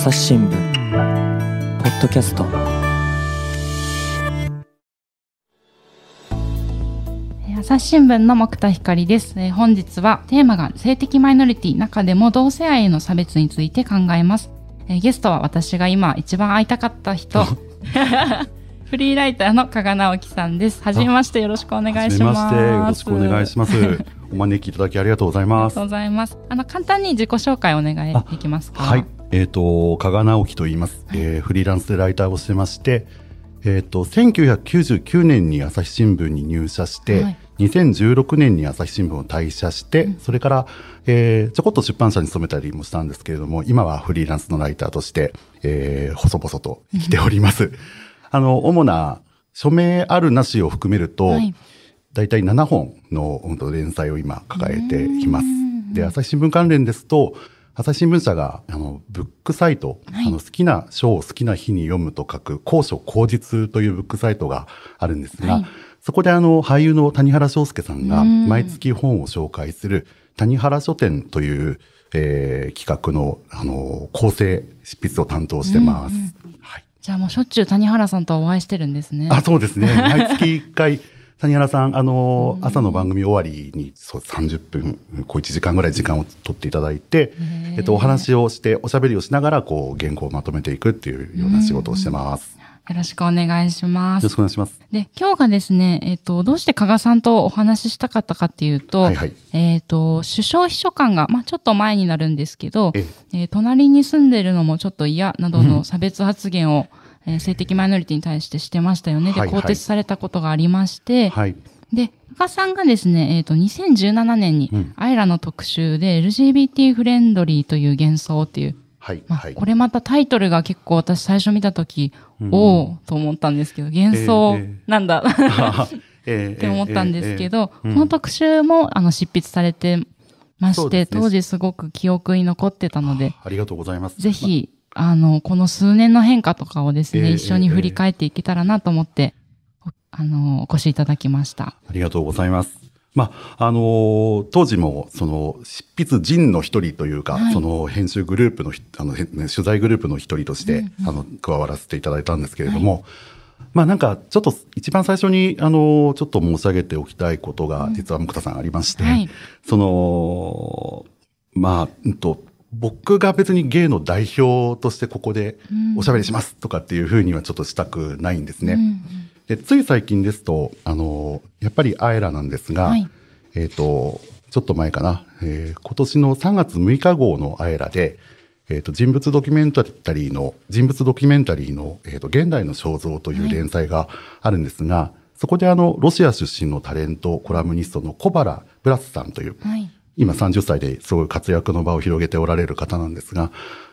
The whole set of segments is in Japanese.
朝日新聞ポッドキャスト朝日新聞の木田光です、えー、本日はテーマが性的マイノリティ中でも同性愛への差別について考えます、えー、ゲストは私が今一番会いたかった人 フリーライターの加賀直樹さんです。はじめましてよろしくお願いします。よろしくお願いします。お招きいただきありがとうございます。ありがとうございます。あの簡単に自己紹介お願いできますか？はい。えっ、ー、と加賀直樹と言います、はい、えー、フリーランスでライターをしてまして、えっ、ー、と1999年に朝日新聞に入社して。はい2016年に朝日新聞を退社して、うん、それから、えー、ちょこっと出版社に勤めたりもしたんですけれども、今はフリーランスのライターとして、えー、細々と生きております。うん、あの、主な署名あるなしを含めると、はい、大体7本の連載を今抱えています。で、朝日新聞関連ですと、朝日新聞社が、あの、ブックサイト、はい、あの、好きな章を好きな日に読むと書く、高所高実というブックサイトがあるんですが、はい、そこであの、俳優の谷原章介さんが、毎月本を紹介する、谷原書店という、えー、企画の、あの、構成、執筆を担当してます。はい。じゃあもうしょっちゅう谷原さんとお会いしてるんですね。あ、そうですね。毎月一回、谷原さん、あの、朝の番組終わりに、そう30分、こう1時間ぐらい時間を取っていただいて、えっと、お話をして、おしゃべりをしながら、こう、原稿をまとめていくっていうような仕事をしてます。よろしくお願いします。よろしくお願いします。で、今日がですね、えっ、ー、と、どうして加賀さんとお話ししたかったかっていうと、はいはい、えっ、ー、と、首相秘書官が、まあちょっと前になるんですけど、ええー、隣に住んでるのもちょっと嫌などの差別発言を、うん、えー、性的マイノリティに対してしてましたよね。で、更迭されたことがありまして、はい、で、加賀さんがですね、えっ、ー、と、2017年に、アイラの特集で LGBT フレンドリーという幻想っていう、はい。まあ、これまたタイトルが結構私最初見たとき、うん、おおと思ったんですけど、幻想なんだ、えー、って思ったんですけど、この特集もあの執筆されてまして、ね、当時すごく記憶に残ってたので、ありがとうございます。ぜひ、あの、この数年の変化とかをですね、えー、一緒に振り返っていけたらなと思って、あの、お越しいただきました。ありがとうございます。まあ、あのー、当時も、その、執筆人の一人というか、はい、その、編集グループの、あの、取材グループの一人として、うんうん、あの、加わらせていただいたんですけれども、はい、まあなんか、ちょっと一番最初に、あの、ちょっと申し上げておきたいことが、実は木田さんありまして、うん。はい、その、まあ、うんと、僕が別にゲイの代表としてここでおしゃべりしますとかっていうふうにはちょっとしたくないんですね。うんうん。で、つい最近ですと、あの、やっぱりアエラなんですが、はい、えっ、ー、と、ちょっと前かな、えー、今年の3月6日号のアエラで、えっ、ー、と、人物ドキュメンタリーの、人物ドキュメンタリーの、えっ、と、現代の肖像という連載があるんですが、はい、そこであの、ロシア出身のタレント、コラムニストの小原ブラスさんという、はい、今30歳ですごい活躍の場を広げておられる方なんですが、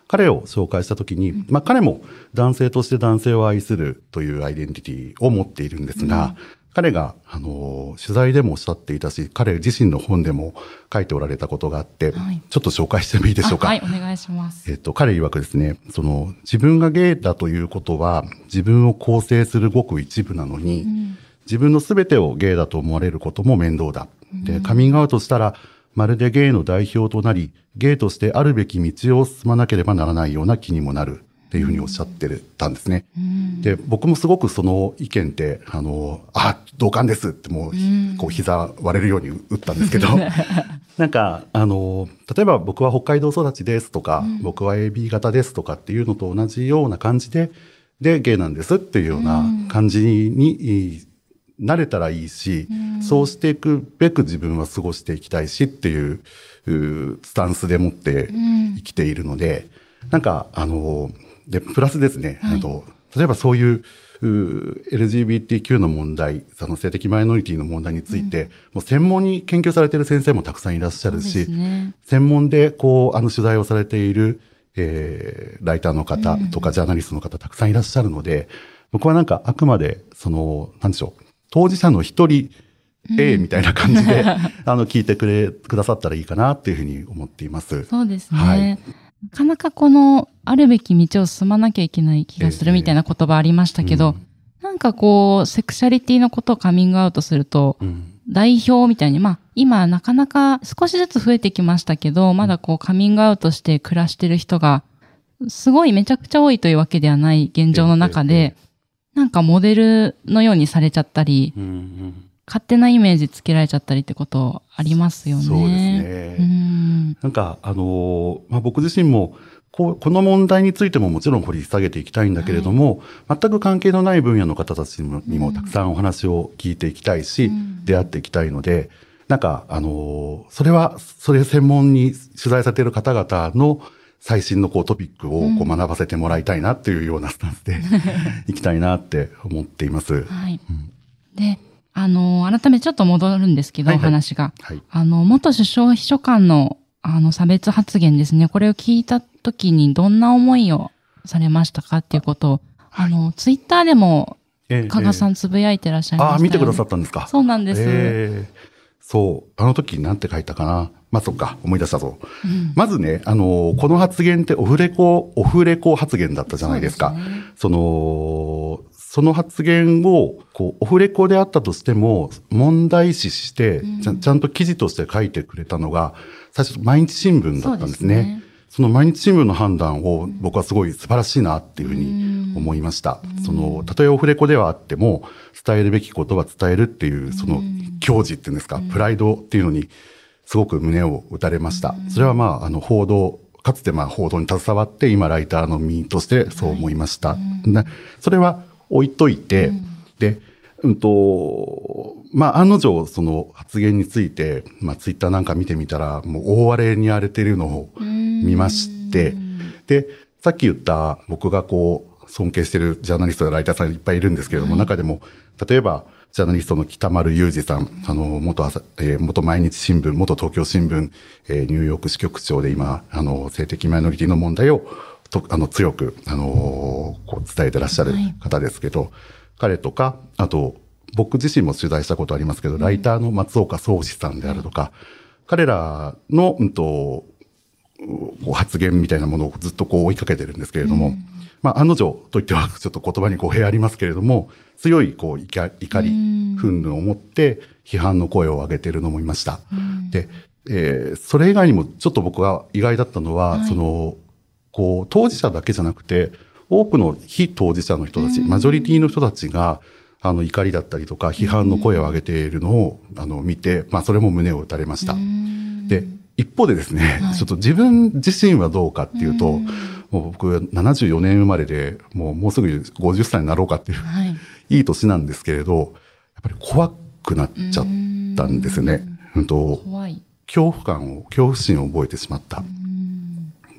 彼を紹介したときに、まあ彼も男性として男性を愛するというアイデンティティを持っているんですが、うん、彼が、あの、取材でもおっしゃっていたし、彼自身の本でも書いておられたことがあって、はい、ちょっと紹介してもいいでしょうか？はい、お願いします。えっと、彼曰くですね、その、自分がゲイだということは、自分を構成するごく一部なのに、うん、自分の全てをゲイだと思われることも面倒だ。で、カミングアウトしたら、まるでゲイの代表となり、ゲイとしてあるべき道を進まなければならないような気にもなるっていうふうにおっしゃってたんですね。で、僕もすごくその意見って、あの、あ、同感ですってもう、こう膝割れるように打ったんですけど、なんか、あの、例えば僕は北海道育ちですとか、僕は AB 型ですとかっていうのと同じような感じで、で、ゲイなんですっていうような感じに慣れたらいいし、うん、そうしていくべく自分は過ごしていきたいしっていうスタンスでもって生きているので、うん、なんか、あの、で、プラスですね、はい、と例えばそういう LGBTQ の問題、その性的マイノリティの問題について、うん、もう専門に研究されている先生もたくさんいらっしゃるし、ね、専門でこう、あの取材をされている、えー、ライターの方とかジャーナリストの方たくさんいらっしゃるので、僕はなんかあくまで、その、なんでしょう、当事者の一人 A みたいな感じで、うん、あの、聞いてくれ、くださったらいいかなっていうふうに思っています。そうですね。はい、なかなかこの、あるべき道を進まなきゃいけない気がするみたいな言葉ありましたけど、えーうん、なんかこう、セクシャリティのことをカミングアウトすると、うん、代表みたいに、まあ、今なかなか少しずつ増えてきましたけど、まだこうカミングアウトして暮らしてる人がすごいめちゃくちゃ多いというわけではない現状の中で、なんかモデルのようにされちゃったり、うんうん、勝手なイメージつけられちゃったりってことありますよね。そうですね。うん、なんか、あのまあ、僕自身も、ここの問題についてももちろん掘り下げていきたいんだけれども、はい、全く関係のない分野の方たちにもにもたくさんお話を聞いていきたいし、うん、出会っていきたいので、なんか、あのそれは、それ専門に取材されている方々の最新のこうトピックをこう学ばせてもらいたいなっていうようなスタンスで、いきたいなって思っています。はい。うん、で、あの、改めてちょっと戻るんですけど、はいはい、話が。はい、あの、元首相秘書官の、あの、差別発言ですね。これを聞いたときにどんな思いをされましたかっていうことを、あの、ツイッターでも、加賀さんつぶやいてらっしゃいました、ね、ああ、見てくださったんですか。そうなんです。えー、そう。あの時なんて書いたかな。まあ、そっか、思い出したぞ。うん、まずね、あの、この発言ってオフレコ、オフレコ発言だったじゃないですか。そ、ね、の、その発言を、こう、オフレコであったとしても、問題視して、ちゃちゃんと記事として書いてくれたのが、最初、毎日新聞だったんですね。その毎日新聞の判断を僕はすごい素晴らしいなっていうふうに思いました。その、たとえオフレコではあっても、伝えるべきことは伝えるっていう、その、矜持っていうんですか、プライドっていうのに、すごく胸を打たれました。それはまあ、あの、報道、かつてまあ報道に携わって今ライターの身としてそう思いました。はい、それは置いといて、うん、で、うんと、まあ、案の定、その発言について、まあ、ツイッターなんか見てみたら、もう大荒れに荒れているのを見まして、で、さっき言った僕がこう、尊敬してるジャーナリストやライターさんいっぱいいるんですけれども、はい、中でも、例えば、ジャーナリストの北丸裕二さん、あの、元朝、えー、元毎日新聞、元東京新聞、えー、ニューヨーク支局長で今、あの、性的マイノリティの問題を、と、あの、強く、あのこう伝えてらっしゃる方ですけど、はい、彼とか、あと、僕自身も取材したことありますけど、ライターの松岡宗司さんであるとか、彼らの、うんと、発言みたいなものをずっとこう追いかけてるんですけれども、うん、まあ、案の定といってはちょっと言葉に語弊ありますけれども、強いこう怒り、憤怒を持って批判の声を上げているのもいました。で、えー、それ以外にもちょっと僕が意外だったのは、はい、その、こう、当事者だけじゃなくて、多くの非当事者の人たち、マジョリティの人たちが、あの、怒りだったりとか、批判の声を上げているのを、あの、見て、まあ、それも胸を打たれました。で、一方でですね、はい、ちょっと自分自身はどうかっていうと、もう僕74年生まれで、もうもうすぐ50歳になろうかっていう、はい、いい年なんですけれど、やっぱり怖くなっちゃったんですよね。うん。と恐怖感を、恐怖心を覚えてしまった。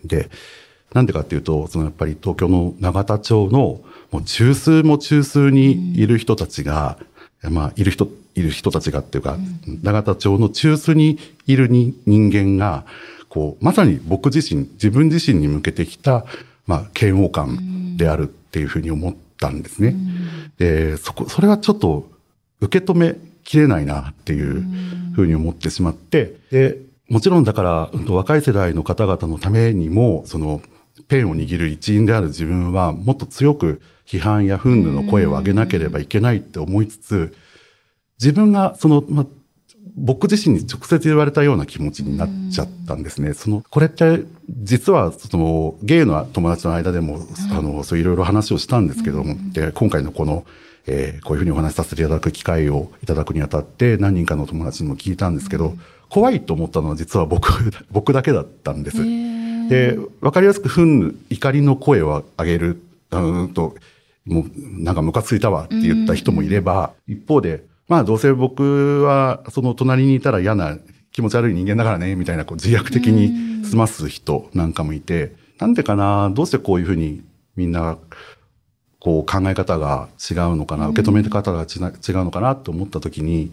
で、なんでかっていうと、そのやっぱり東京の永田町のもう中枢も中枢にいる人たちが、まあ、いる人、いる人たちがっていうか、永田町の中枢にいる人間が、こう、まさに僕自身、自分自身に向けてきた、まあ、嫌悪感であるっていうふうに思ったんですね。で、そこ、それはちょっと受け止めきれないなっていうふうに思ってしまって、で、もちろんだから、若い世代の方々のためにも、その、ペンを握る一員である自分は、もっと強く批判や憤怒の声を上げなければいけないって思いつつ、自分がその、ま僕自身に直接言われたような気持ちになっちゃったんですね。その、これって、実は、その、ゲイの友達の間でも、あの、そういろいろ話をしたんですけども、で、今回のこの、えー、こういうふうにお話しさせていただく機会をいただくにあたって、何人かの友達にも聞いたんですけど、怖いと思ったのは実は僕、僕だけだったんです。で、わかりやすく、ふん、怒りの声を上げる、うんと、もう、なんかムカついたわって言った人もいれば、一方で、まあどうせ僕はその隣にいたら嫌な気持ち悪い人間だからね、みたいなこう自虐的に済ます人なんかもいて、なんでかな、どうしてこういうふうにみんなこう考え方が違うのかな、受け止め方が違うのかなと思った時に、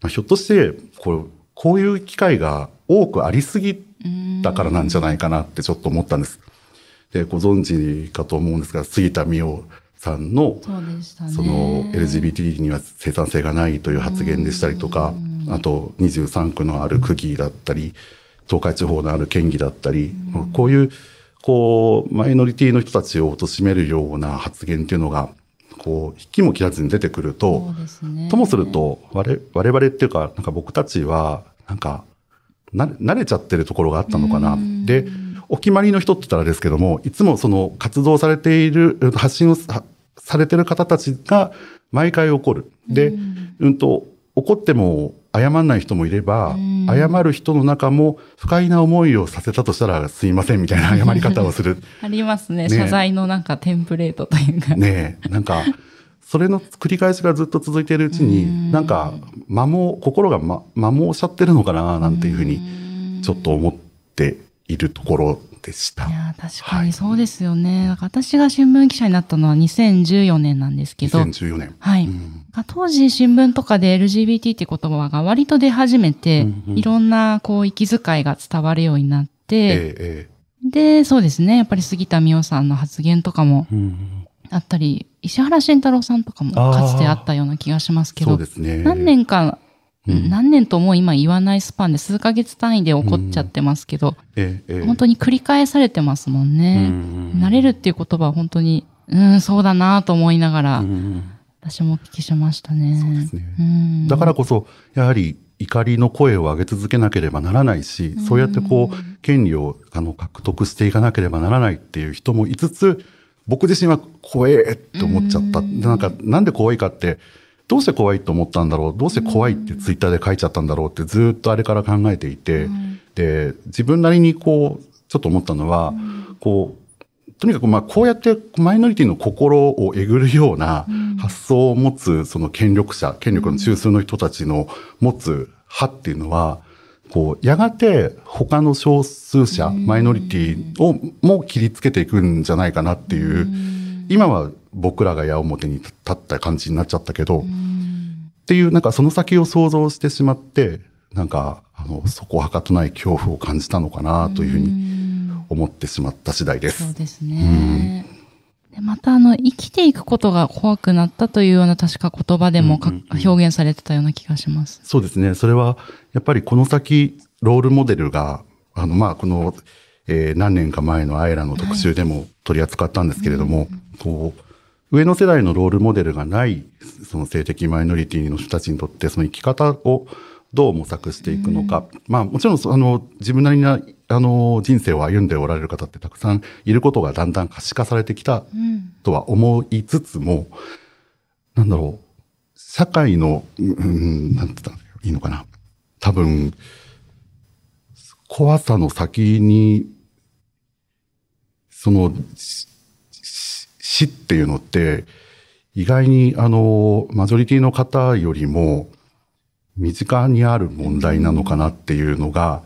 まあ、ひょっとしてこう、こういう機会が多くありすぎたからなんじゃないかなってちょっと思ったんです。で、ご存知かと思うんですが、杉田美代さんの、そ、ね,、の LGBT には生産性がないという発言でしたりとか、あと23区のある区議だったり、東海地方のある県議だったり、こういう、こう、マイノリティの人たちを貶めるような発言っていうのが、こう、引きも切らずに出てくると、ね、ともすると、我我々っていうか、なんか僕たちは、なんか、慣れちゃってるところがあったのかな。で、お決まりの人って言ったらですけども、いつもその活動されている、発信をされてる方たちが毎回怒る。で、うん、うんと、怒っても謝んない人もいれば、謝る人の中も不快な思いをさせたとしたらすいませんみたいな 謝り方をする。ありますね、ね、謝罪のなんかテンプレートというか。ねなんか、それの繰り返しがずっと続いているうちに、なんか、間も、心がま、間もおっしゃってるのかな、なんていうふうに、ちょっと思っているところでした。いや、確かにそうですよね。はい、私が新聞記者になったのは2014年なんですけど。2014年。はい。うん、当時新聞とかで LGBT って言葉が割と出始めて、うんうん、いろんなこう息遣いが伝わるようになって、えー、で、そうですね。やっぱり杉田美代さんの発言とかもあったり、石原慎太郎さんとかもかつてあったような気がしますけど、そうですね。何年か何年とも今言わないスパンで数ヶ月単位で起こっちゃってますけど、うんええ、本当に繰り返されてますもんね。慣れるっていう言葉は本当に、うん、そうだなと思いながら、私もお聞きしましたね。そうですね。だからこそ、やはり怒りの声を上げ続けなければならないし、そうやってこう、権利をあの獲得していかなければならないっていう人もいつつ、僕自身は怖えって思っちゃった。なんか、なんで怖いかって、どうして怖いと思ったんだろうどうして怖いってツイッターで書いちゃったんだろうってずっとあれから考えていて、うん、で、自分なりにこう、ちょっと思ったのは、うん、こう、とにかくまあこうやってマイノリティの心をえぐるような発想を持つその権力者、権力の中枢の人たちの持つ派っていうのは、こう、やがて他の少数者、マイノリティをも切りつけていくんじゃないかなっていう、今は僕らが矢面に立った感じになっちゃったけど、っていう、なんかその先を想像してしまって、なんか、あの、そこはかとない恐怖を感じたのかなというふうに思ってしまった次第です。そうですね。でまた、あの、生きていくことが怖くなったというような確か言葉でもか、うんうんうん、表現されてたような気がします。そうですね。それは、やっぱりこの先、ロールモデルが、あの、まあ、この、えー、何年か前のアイラの特集でも取り扱ったんですけれども、はい、こう、上の世代のロールモデルがない、その性的マイノリティの人たちにとって、その生き方をどう模索していくのか。うん、まあ、もちろん、あの、自分なりな、あの、人生を歩んでおられる方ってたくさんいることがだんだん可視化されてきたとは思いつつも、うん、なんだろう、社会の、うん、なんて言ったらいいのかな。多分、怖さの先に、その、死っていうのって、意外にあの、マジョリティの方よりも身近にある問題なのかなっていうのが、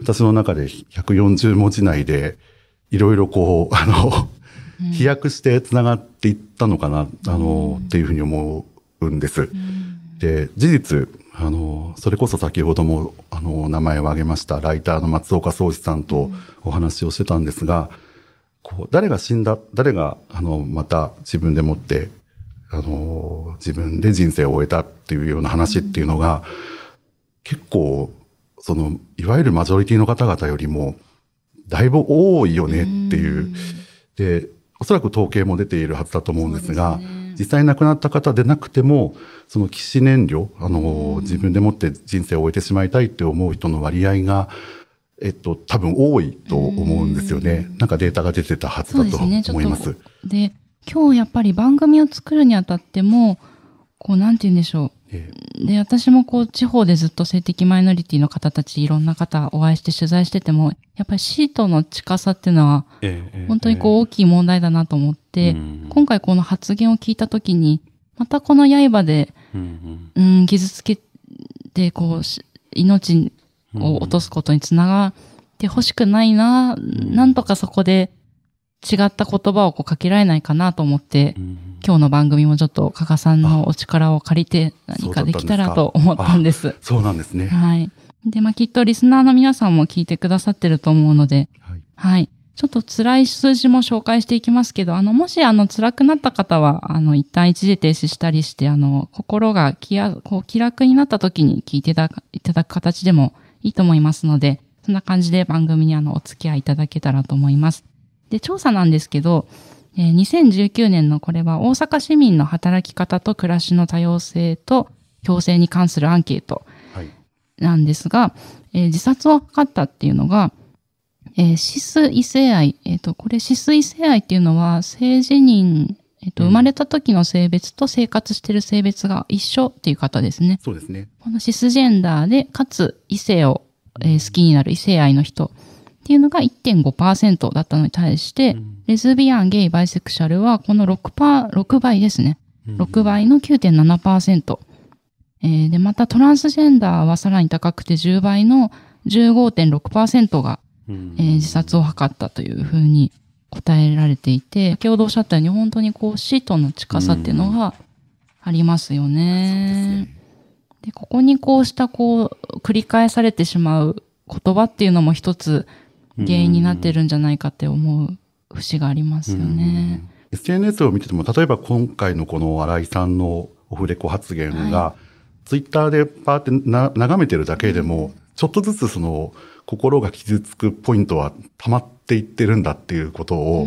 私の中で140文字内でいろいろこう、あの、飛躍して繋がっていったのかな、あの、っていうふうに思うんです。で、事実、あの、それこそ先ほども、あの、名前を挙げました、ライターの松岡壮志さんとお話をしてたんですが、こう、誰が死んだ、誰が、あの、また自分でもって、あの、自分で人生を終えたっていうような話っていうのが、結構、その、いわゆるマジョリティの方々よりも、だいぶ多いよねっていう。で、おそらく統計も出ているはずだと思うんですが、実際亡くなった方でなくても、その起死燃料、あの、自分でもって人生を終えてしまいたいって思う人の割合が、えっと、多分多いと思うんですよね。なんかデータが出てたはずだと思います。で、今日やっぱり番組を作るにあたっても、こう、なんて言うんでしょう。ええ、で、私もこう、地方でずっと性的マイノリティの方たち、いろんな方お会いして取材してても、やっぱりシートの近さっていうのは、本当にこう、大きい問題だなと思って、今回この発言を聞いたときに、またこの刃で、うん、傷つけて、こう、命を落とすことにつながってほしくないな、うん、なんとかそこで違った言葉をこうかけられないかなと思って、うん、今日の番組もちょっと加賀さんのお力を借りて何かできたらと思ったんです。そうなんですね。はい。で、まあ、きっとリスナーの皆さんも聞いてくださってると思うので、はい。はい、ちょっと辛い数字も紹介していきますけど、あの、もしあの、辛くなった方は、あの、一旦一時停止したりして、あの、心が気や、こう、気楽になった時に聞いていただく形でもいいと思いますので、そんな感じで番組にあの、お付き合いいただけたらと思います。で、調査なんですけど、えー、2019年のこれは大阪市民の働き方と暮らしの多様性と共生に関するアンケートなんですが、はい、えー、自殺を図ったっていうのが、えー、シス異性愛。えっ、ー、と、これシス異性愛っていうのは、性自認、えっ、ー、と、生まれた時の性別と生活してる性別が一緒っていう方ですね。そうですね。このシスジェンダーで、かつ異性を、えー、好きになる異性愛の人っていうのが1.5%だったのに対して、うん、レズビアン、ゲイ、バイセクシャルはこの6パー、6倍ですね。6倍の9.7%。えー、で、またトランスジェンダーはさらに高くて10倍の15.6%が、えー、自殺を図ったというふうに答えられていて、先ほどおっしゃったように本当にこう死との近さっていうのがありますよね。で、ここにこうしたこう繰り返されてしまう言葉っていうのも一つ原因になってるんじゃないかって思う節がありますよね。SNS を見てても、例えば今回のこの新井さんのオフレコ発言が、はい、ツイッターでパーってな眺めてるだけでも、ちょっとずつその心が傷つくポイントは溜まっていってるんだっていうことを、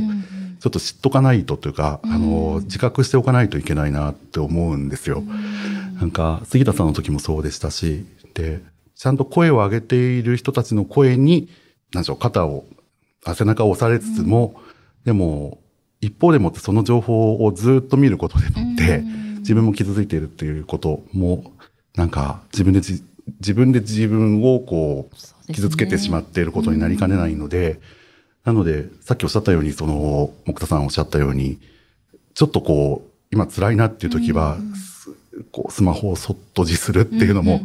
ちょっと知っとかないとというか、うん、あの、自覚しておかないといけないなって思うんですよ。うん、なんか、杉田さんの時もそうでしたし、で、ちゃんと声を上げている人たちの声に、なんでしょう、肩を、背中を押されつつも、うん、でも、一方でもってその情報をずっと見ることでもって、自分も傷ついているっていうことも、なんか自分で自分で自分をこう、傷つけてしまっていることになりかねないので、なので、さっきおっしゃったように、その、木田さんおっしゃったように、ちょっとこう、今辛いなっていう時は、こう、スマホをそっと自するっていうのも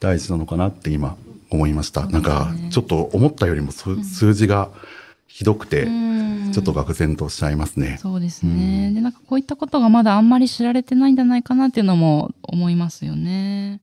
大事なのかなって今思いました。なんか、ちょっと思ったよりも数字がひどくて、ちょっと愕然としちゃいますね。そうですね。で、なんかこういったことがまだあんまり知られてないんじゃないかなっていうのも思いますよね。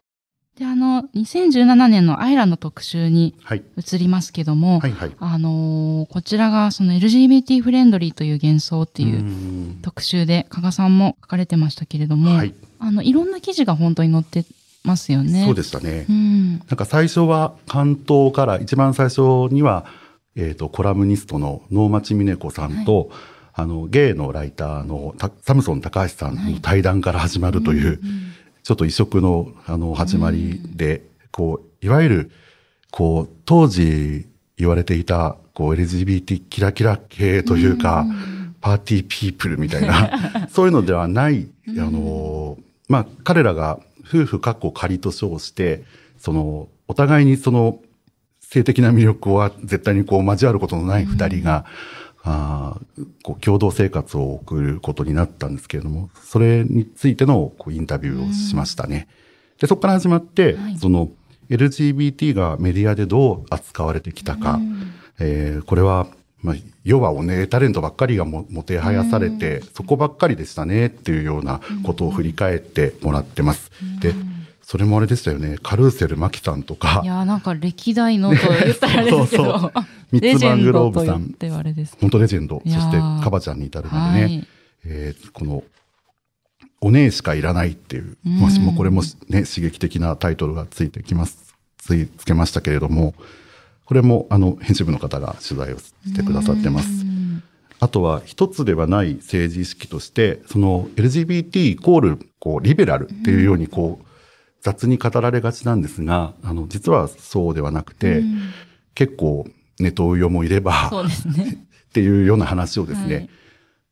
で、あの、2017年のアイラの特集に移りますけども、はいはい。はい、あのー、こちらがその LGBT フレンドリーという幻想っていう特集で、加賀さんも書かれてましたけれども、はい、あの、いろんな記事が本当に載ってますよね。そうでしたね。うん、なんか最初は関東から、一番最初には、えっ、ー、と、コラムニストの能町峰子さんと、はい、あの、ゲイのライターのサムソン高橋さんの対談から始まるという、うんうんちょっと異色の、あの、始まりで、こう、いわゆる、こう、当時言われていた、こう、LGBT キラキラ系というか、パーティーピープルみたいな、そういうのではない、あの、まあ、彼らが夫婦かっこ仮と称して、その、お互いにその、性的な魅力は絶対にこう交わることのない二人が、あこう共同生活を送ることになったんですけれども、それについてのこうインタビューをしましたね。で、そこから始まって、はい、その LGBT がメディアでどう扱われてきたか、えー、これは、まあ、要はおねタレントばっかりがももてはやされて、そこばっかりでしたねっていうようなことを振り返ってもらってます。で、それもあれでしたよね。カルーセル・マキさんとか。いや、なんか歴代のと言ったらあれですけど。そうそうミッツ・バングローブさん。本当レジェンド。そして、カバちゃんに至るまでね。はい、えー、この、お姉しかいらないっていう、もしもこれもね、刺激的なタイトルがついてきます、つい、つけましたけれども、これも、あの、編集部の方が取材をしてくださってます。あとは、一つではない政治意識として、その LGBT イコール、こう、リベラルっていうように、こう、雑に語られがちなんですが、あの、実はそうではなくて、うん、結構、ネトウヨもいれば、そうですね。っていうような話をですね、はい、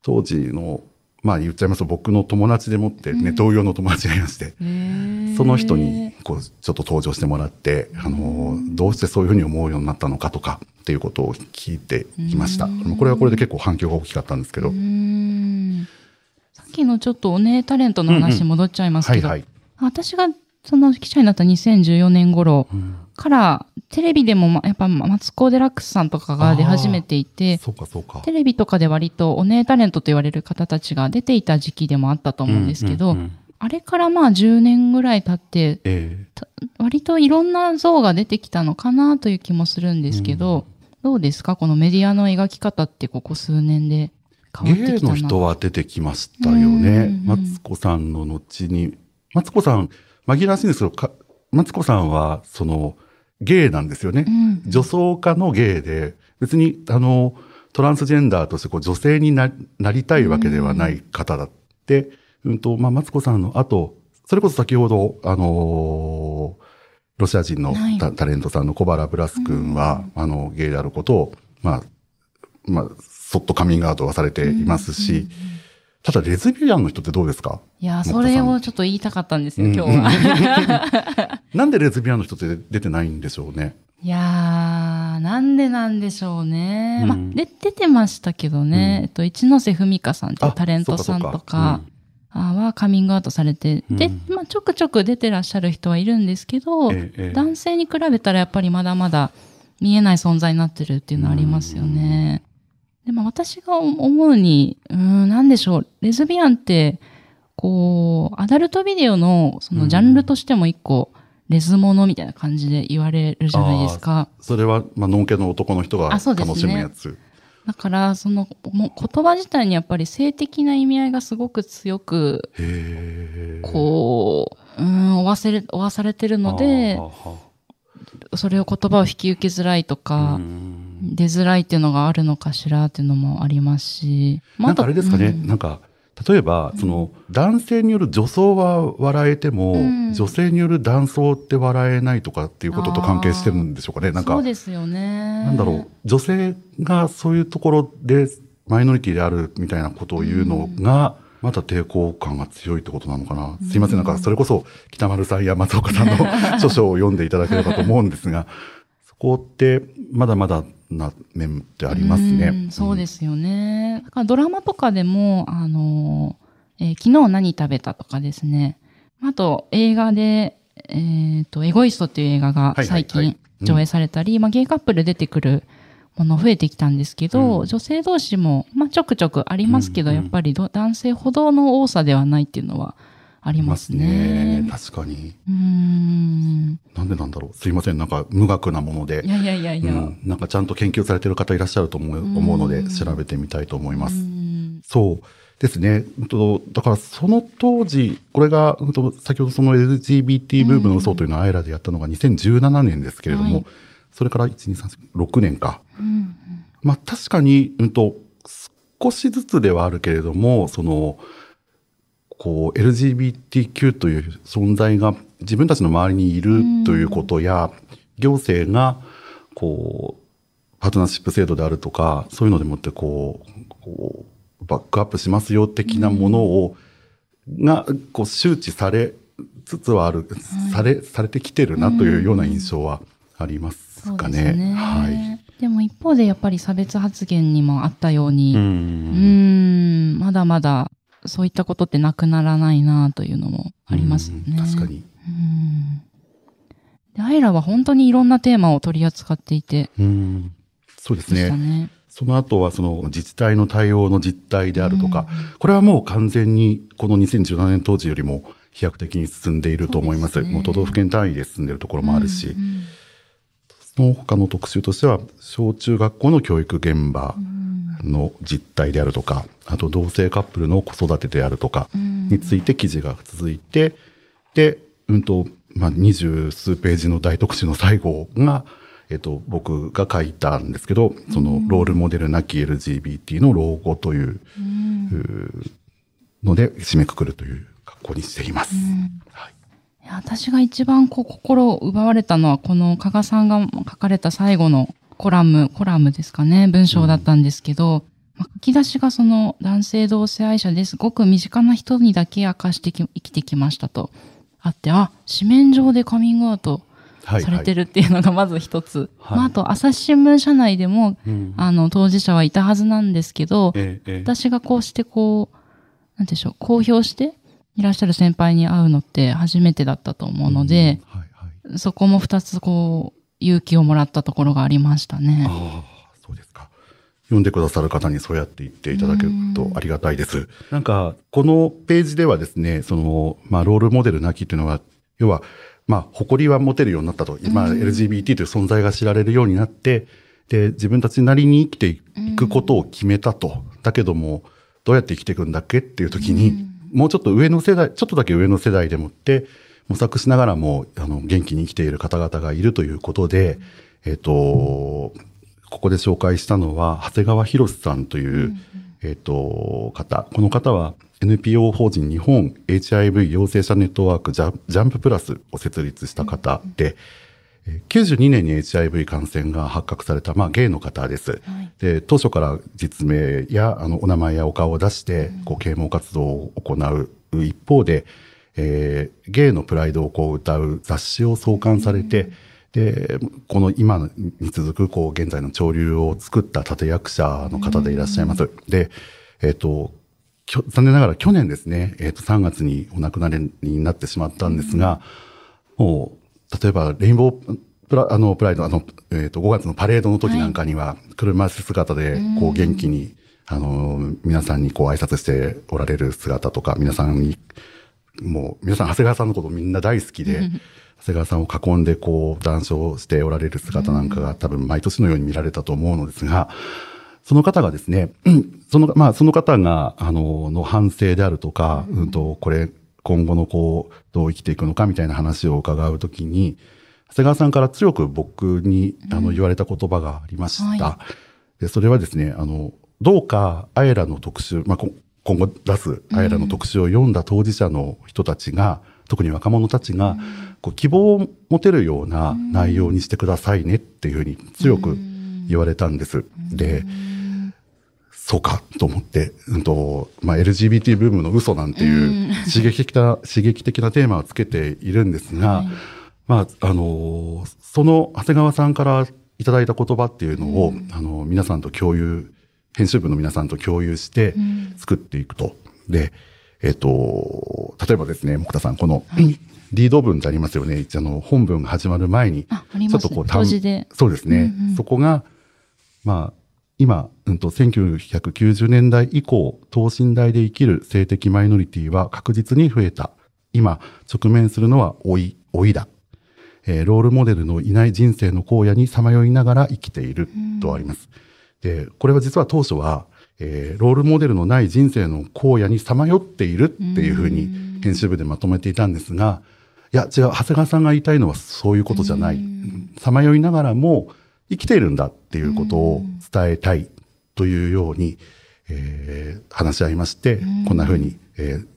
当時の、まあ言っちゃいますと、僕の友達でもって、ネトウヨの友達がいまして、うん、その人に、こう、ちょっと登場してもらって、あの、どうしてそういうふうに思うようになったのかとか、っていうことを聞いてきました。これはこれで結構反響が大きかったんですけど。さっきのちょっとお姉タレントの話戻っちゃいますけど、私がその記者になった2014年頃から、テレビでも、やっぱマツコ・デラックスさんとかが出始めていて、そうかそうか。テレビとかで割とお姉タレントと言われる方たちが出ていた時期でもあったと思うんですけど、あれからまあ10年ぐらい経って、えー、割といろんな像が出てきたのかなという気もするんですけど、どうですか？このメディアの描き方ってここ数年で変わってきたな。芸の人は出てきましたよね。マツコさんの後に、マツコさん、紛らわしいんですけど、マツコさんは、その、芸なんですよね。うん、女装家の芸で、別に、あの、トランスジェンダーとしてこう女性になりたいわけではない方だって、うん、うんと、まあ、マツコさんの後、それこそ先ほど、あのー、ロシア人のタレントさんの小原ブラス君は、うん、あの、ゲイであることを、まあ、まあ、そっとカミングアウトはされていますし、うん、ただレズビアンの人ってどうですか？いや、それをちょっと言いたかったんですよ、今日は。なんでレズビアンの人って出てないんでしょうね。いやー、なんでなんでしょうね。うん、まあ、で、出てましたけどね、うん、えっと、一ノ瀬文香さんっていうタレントさんとか、はカミングアウトされて、うん、で、まあ、ちょくちょく出てらっしゃる人はいるんですけど、ええ、男性に比べたらやっぱりまだまだ見えない存在になってるっていうのはありますよね。でも私が思うに、うん、なんでしょう、レズビアンって、こう、アダルトビデオのそのジャンルとしても一個、レズモノみたいな感じで言われるじゃないですか。それは、まあ、のんけの男の人が楽しむやつ。だから、その、もう言葉自体にやっぱり性的な意味合いがすごく強く、こう、うん、追わせれ、追わされてるので、それを言葉を引き受けづらいとか、出づらいっていうのがあるのかしらっていうのもありますし。まあ、なんかあれですかね、うん、なんか、例えば、その、男性による女装は笑えても、うん、女性による男装って笑えないとかっていうことと関係してるんでしょうかね。なんか、そうですよね。なんだろう、女性がそういうところでマイノリティであるみたいなことを言うのが、また抵抗感が強いってことなのかな。すいません、なんかそれこそ北丸さんや松岡さんの 著書を読んでいただければと思うんですが、そこってまだまだな面ってありますね。うそうですよね。だからドラマとかでも、あの、えー、昨日何食べたとかですね。あと映画で、えっ、ー、と、エゴイストっていう映画が最近上映されたり、まあゲイカップル出てくるもの増えてきたんですけど、うん、女性同士も、まあちょくちょくありますけど、うんうん、やっぱり男性ほどの多さではないっていうのは、ありますね。確かに。うん。なんでなんだろう。すいません。なんか無学なもので。いやいやいやいや、うん、なんかちゃんと研究されてる方いらっしゃると思う思うので、調べてみたいと思います。そうですね。だからその当時、これが、先ほどその LGBT 部分の層というのをアイラでやったのが2017年ですけれども、はい、それから1、2、3、6年か。うんまあ確かに、うんと、少しずつではあるけれども、その、こう LGBTQ という存在が自分たちの周りにいるということや、行政がこうパートナーシップ制度であるとかそういうのでもってこうバックアップしますよ的なものを、がこう周知されつつはある、されされてきてるなというような印象はありますかね。ねはい。でも一方でやっぱり差別発言にもあったように、うん、まだまだそういったことってなくならないなというのもありますね。確かに。でアイラは本当にいろんなテーマを取り扱っていて。そうですね。ね。その後はその自治体の対応の実態であるとか、これはもう完全にこの2017年当時よりも飛躍的に進んでいると思います。すね、もう都道府県単位で進んでいるところもあるし、うんうん、その他の特集としては、小中学校の教育現場、うん。の実態であるとか、あと同性カップルの子育てであるとかについて記事が続いて、で、うんと、まあ、二十数ページの大特集の最後が、えっと、僕が書いたんですけど、そのロールモデルなき LGBT の老後という、ので締めくくるという格好にしています。はい私が一番こう心を奪われたのは、この加賀さんが書かれた最後のコラム、コラムですかね、文章だったんですけど、まあ、書き出しがその男性同性愛者です。ごく身近な人にだけ明かしてき生きてきましたと。あって、あ、紙面上でカミングアウトされてるっていうのがまず一つ。はい、まあ、あと、朝日新聞社内でも、うん、あの、当事者はいたはずなんですけど、ええ、私がこうしてこう、なんでしょう、公表していらっしゃる先輩に会うのって初めてだったと思うので、うん。はいはい、そこも二つこう、勇気をもらったところがありましたね。読んでくださる方にそうやって言っていただけるとありがたいです。なんか、このページではですね、その、まあ、ロールモデルなきっていうのは、要は、まあ、誇りは持てるようになったと。今、LGBT という存在が知られるようになって、で、自分たちなりに生きていくことを決めたと。だけども、どうやって生きていくんだっけっていう時に、もうちょっと上の世代、ちょっとだけ上の世代でもって、模索しながらも、あの、元気に生きている方々がいるということで、えっ、と、ここで紹介したのは、長谷川博さんという、えっ、と、方。この方は、NPO 法人日本 HIV 陽性者ネットワークジャンププラスを設立した方で、92年に HIV 感染が発覚された、まあ、ゲイの方です。はい、で、当初から実名や、あの、お名前やお顔を出して、こう、啓蒙活動を行う一方で、えー、ゲイのプライドをこう歌う雑誌を創刊されて、で、この今に続く、こう、現在の潮流を作った立役者の方でいらっしゃいます。で、えっ、ー、と、残念ながら去年ですね、えっ、ー、と、3月にお亡くなりになってしまったんですが、もう、例えば、レインボープラ、あの、プライド、あの、えっ、ー、と、5月のパレードの時なんかには、車椅子姿で、こう、元気に、あの、皆さんにこう、挨拶しておられる姿とか、皆さんに、もう、皆さん、長谷川さんのことみんな大好きで、長谷川さんを囲んでこう談笑しておられる姿なんかが多分毎年のように見られたと思うのですが、その方がですね、その、まあ、その方が、あの、の反省であるとか、うん。と、これ、今後のこう、どう生きていくのかみたいな話を伺うときに、長谷川さんから強く僕に、あの、言われた言葉がありました。はい、で、それはですね、あの、どうか、あえらの特集、まあ、今後出すあえらの特集を読んだ当事者の人たちが、特に若者たちが、こう希望を持てるような内容にしてくださいねっていうふうに強く言われたんです。で、そうかと思って、うんと、まあ、LGBT ブームの嘘なんていう刺激的な、刺激的なテーマをつけているんですが、はい、まあ、あの、その長谷川さんからいただいた言葉っていうのを、あの、皆さんと共有、編集部の皆さんと共有して作っていくと。で、えっ、と、例えばですね、木田さん、この、リード文ってありますよね。あの、本文が始まる前に、ちょっとこう、単そうですね、うんうん。そこが、まあ、今、うんと、1990年代以降、等身大で生きる性的マイノリティは確実に増えた。今、直面するのは老い、老いだ。えー、ロールモデルのいない人生の荒野にさまよいながら生きているとあります。で、これは実は当初は、えー、ロールモデルのない人生の荒野にさまよっているっていうふうに編集部でまとめていたんですが、いや、違う、長谷川さんが言いたいのはそういうことじゃない。さまよいながらも生きているんだっていうことを伝えたいというように、えー、話し合いまして、こんなふうに、えー、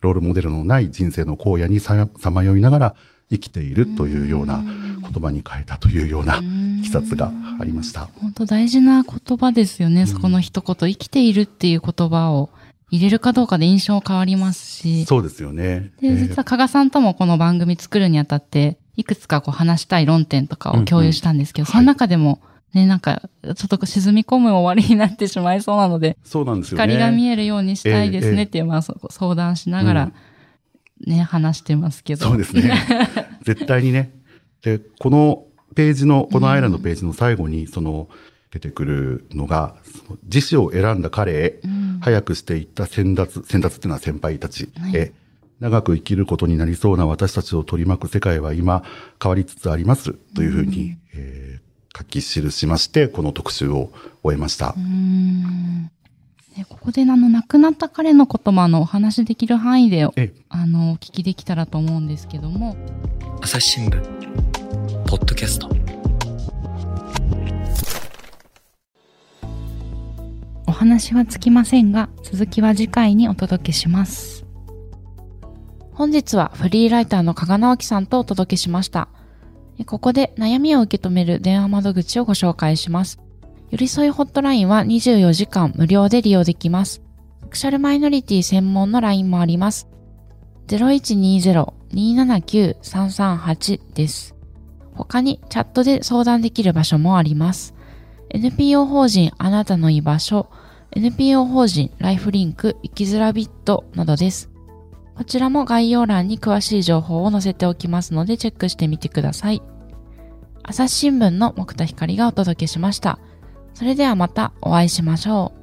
ロールモデルのない人生の荒野にさまよいながら生きているというような言葉に変えたというような記冊がありました。本当大事な言葉ですよね、うん、そこの一言。生きているっていう言葉を入れるかどうかで印象変わりますし。そうですよね。で、実は加賀さんともこの番組作るにあたって、いくつかこう話したい論点とかを共有したんですけど、うんうん、その中でも、ね、なんか、ちょっと沈み込む終わりになってしまいそうなので、そうなんですよね。光が見えるようにしたいですねっていう、まあ、相談しながら、ね、話してますけど。そうですね。絶対にね。で、このページの、このアイランドページの最後に、その、出てくるのが、自死を選んだ彼へ、早くしていった先達、先達っていうのは先輩たちへ、はい、長く生きることになりそうな私たちを取り巻く世界は今変わりつつありますというふうに、んえー、書き記しまして、この特集を終えました。ここであの亡くなった彼の言葉のお話できる範囲であのお聞きできたらと思うんですけども。朝日新聞ポッドキャスト。お話はつきませんが続きは次回にお届けします。本日はフリーライターの加賀直樹さんとお届けしました。ここで悩みを受け止める電話窓口をご紹介します寄り添いホットラインは24時間無料で利用できます。セクシャルマイノリティ専門の LINE もあります。0120-279-338です。他にチャットで相談できる場所もあります。NPO 法人あなたの居場所、NPO 法人ライフリンク生きづらビットなどです。こちらも概要欄に詳しい情報を載せておきますのでチェックしてみてください。朝日新聞の木田光がお届けしました。それではまたお会いしましょう。